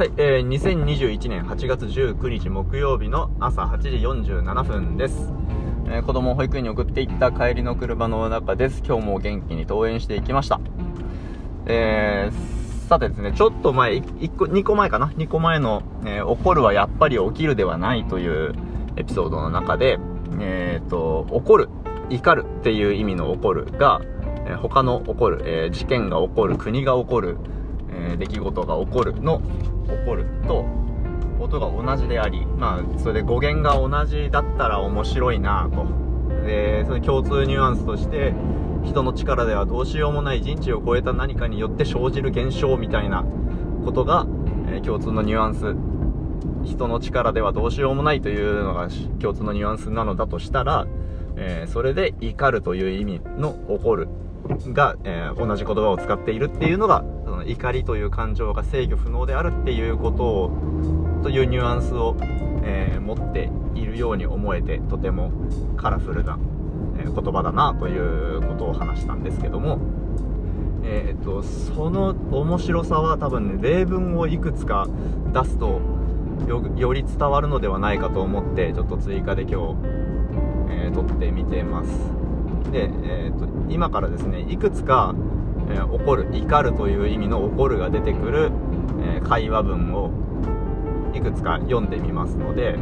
はい、えー、2021年8月19日木曜日の朝8時47分です。えー、子供を保育園に送っていった帰りの車の中です。今日も元気に登園していきました。えー、さてですね、ちょっと前、1個、2個前かな ?2 個前の、えー、怒るはやっぱり起きるではないというエピソードの中で、え、ー、と、怒る、怒るっていう意味の怒るが、えー、他の怒る、えー、事件が起こる、国が起こる、え出来事が起こるの。起こる。と音が同じでありまあそれで語源が同じだったら面白いなと。でその共通ニュアンスとして人の力ではどうしようもない人知を超えた何かによって生じる現象みたいなことが、えー、共通のニュアンス。人の力ではどうしようもないというのが共通のニュアンスなのだとしたら、えー、それで怒るという意味の怒るが、えー、同じ言葉を使っているっていうのがその怒りという感情が制御不能であるっていうことをというニュアンスを、えー、持っているように思えてとてもカラフルな、え、言葉だなということを話したんですけども、えーと、その面白さは多分ね例文をいくつか出すとより伝わるのではないかと思ってちょっと追加で今日、えー、撮ってみてます。で、えーと今からですねいくつかえー、怒る怒るという意味の怒るが出てくる、えー、会話文をいくつか読んでみますので、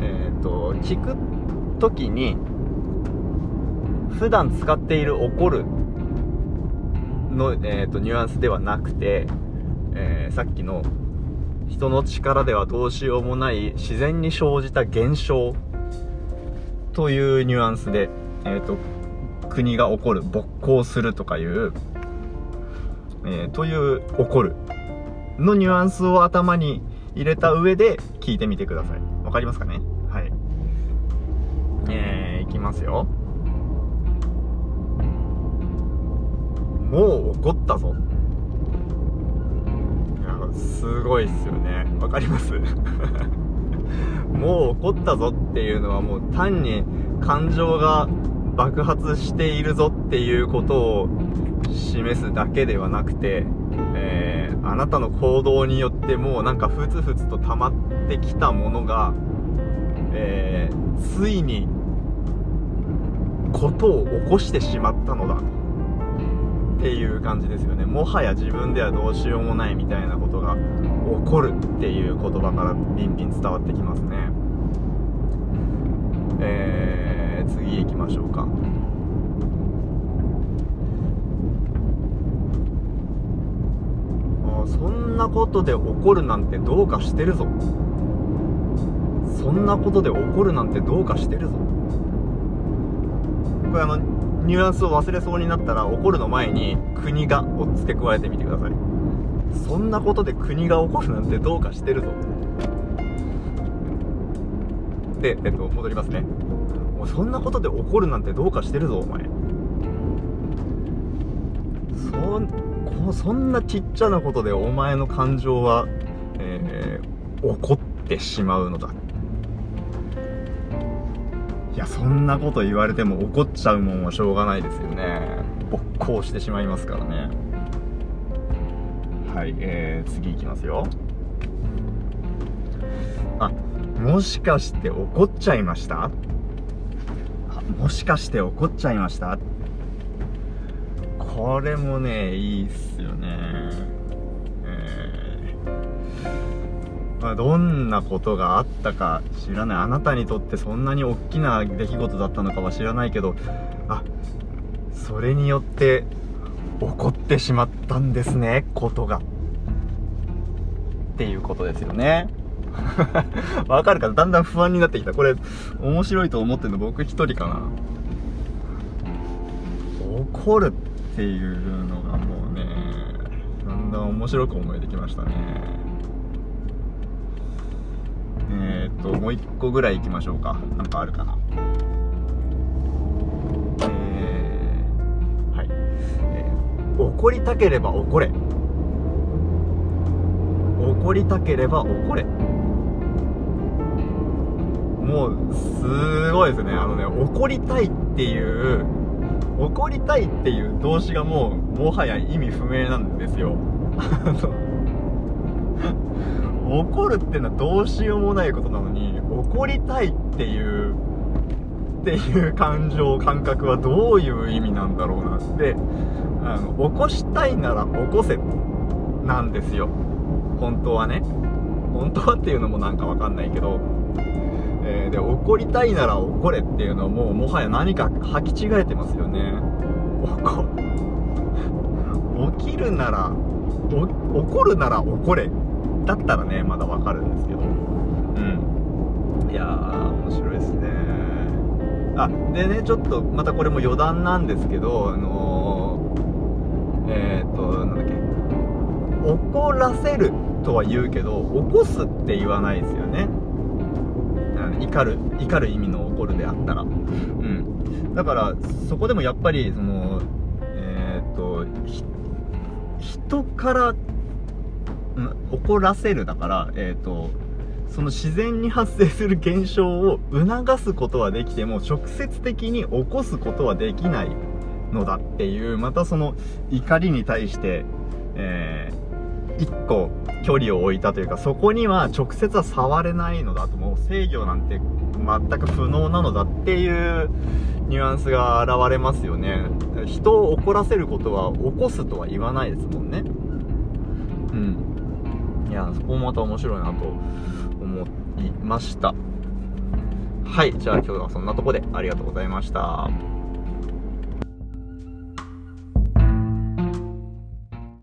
えーと、聞く時に普段使っている怒るの、えーと、ニュアンスではなくて、えー、さっきの人の力ではどうしようもない自然に生じた現象というニュアンスで、えーと国が起こる勃興するとかいうえー、という怒るのニュアンスを頭に入れた上で聞いてみてください。わかりますかね？はい。えー、いきますよ。もう怒ったぞ。いや、すごいっすよね。わかります？もう怒ったぞっていうのはもう単に感情が爆発しているぞっていうことを示すだけではなくて、えー、あなたの行動によってもうなんかふつふつと溜まってきたものが、えー、ついにことを起こしてしまったのだ。っていう感じですよね。もはや自分ではどうしようもないみたいなことが起こるっていう言葉からビンビン伝わってきますね。えー、次行きましょうか。そんなことで怒るなんてどうかしてるぞ。そんなことで怒るなんてどうかしてるぞ。これあのニュアンスを忘れそうになったら怒るの前に国がを付け加えてみてください。そんなことで国が怒るなんてどうかしてるぞ。で、えっと、戻りますね。もうそんなことで怒るなんてどうかしてるぞお前。そもうそんなちっちゃなことでお前の感情は、えー、怒ってしまうのだ。いやそんなこと言われても怒っちゃうもんはしょうがないですよね。勃興してしまいますからね。はいえー、次いきますよ。あもしかして怒っちゃいました？もしかして怒っちゃいました？これもねいいっすよね。えー、まあ、どんなことがあったか知らない。あなたにとってそんなに大きな出来事だったのかは知らないけどあそれによって起こってしまったんですねことが。っていうことですよね。わかるかな？だんだん不安になってきた。これ面白いと思ってるの僕一人かな？怒るっていうのがもうねだんだん面白く思えてきましたね。えー、っともう一個ぐらい行きましょうか。なんかあるかな？えー、はい、えー、怒りたければ怒れ。怒りたければ怒れ。もうすごいですね。あのね怒りたいっていう怒りたいっていう動詞がもうもはや意味不明なんですよ。怒るってのはどうしようもないことなのに怒りたいっていうっていう感情感覚はどういう意味なんだろうなってあの起こしたいなら起こせなんですよ。本当はね。本当はっていうのもなんかわかんないけど、えー、で怒りたいなら怒れっていうのはもうもはや何か履き違えてますよね。怒起きるなら怒るなら怒れ。だったらねまだわかるんですけど。うん。いやー面白いですね。あでねちょっとまたこれも余談なんですけどあのー、えっ、ー、となんだっけ。怒らせるとは言うけど起こすって言わないですよね。怒る怒る意味の怒るであったら。うん。だからそこでもやっぱりそのえっ、と人から怒らせるだから、えっ、と、その自然に発生する現象を促すことはできても、直接的に起こすことはできないのだっていう、またその怒りに対して、えー、一個距離を置いたというか、そこには直接は触れないのだと、もう制御なんて全く不能なのだっていうニュアンスが現れますよね。人を怒らせることは起こすとは言わないですもんね。うん。いやそこもまた面白いなと思いましたはいじゃあ今日はそんなとこでありがとうございました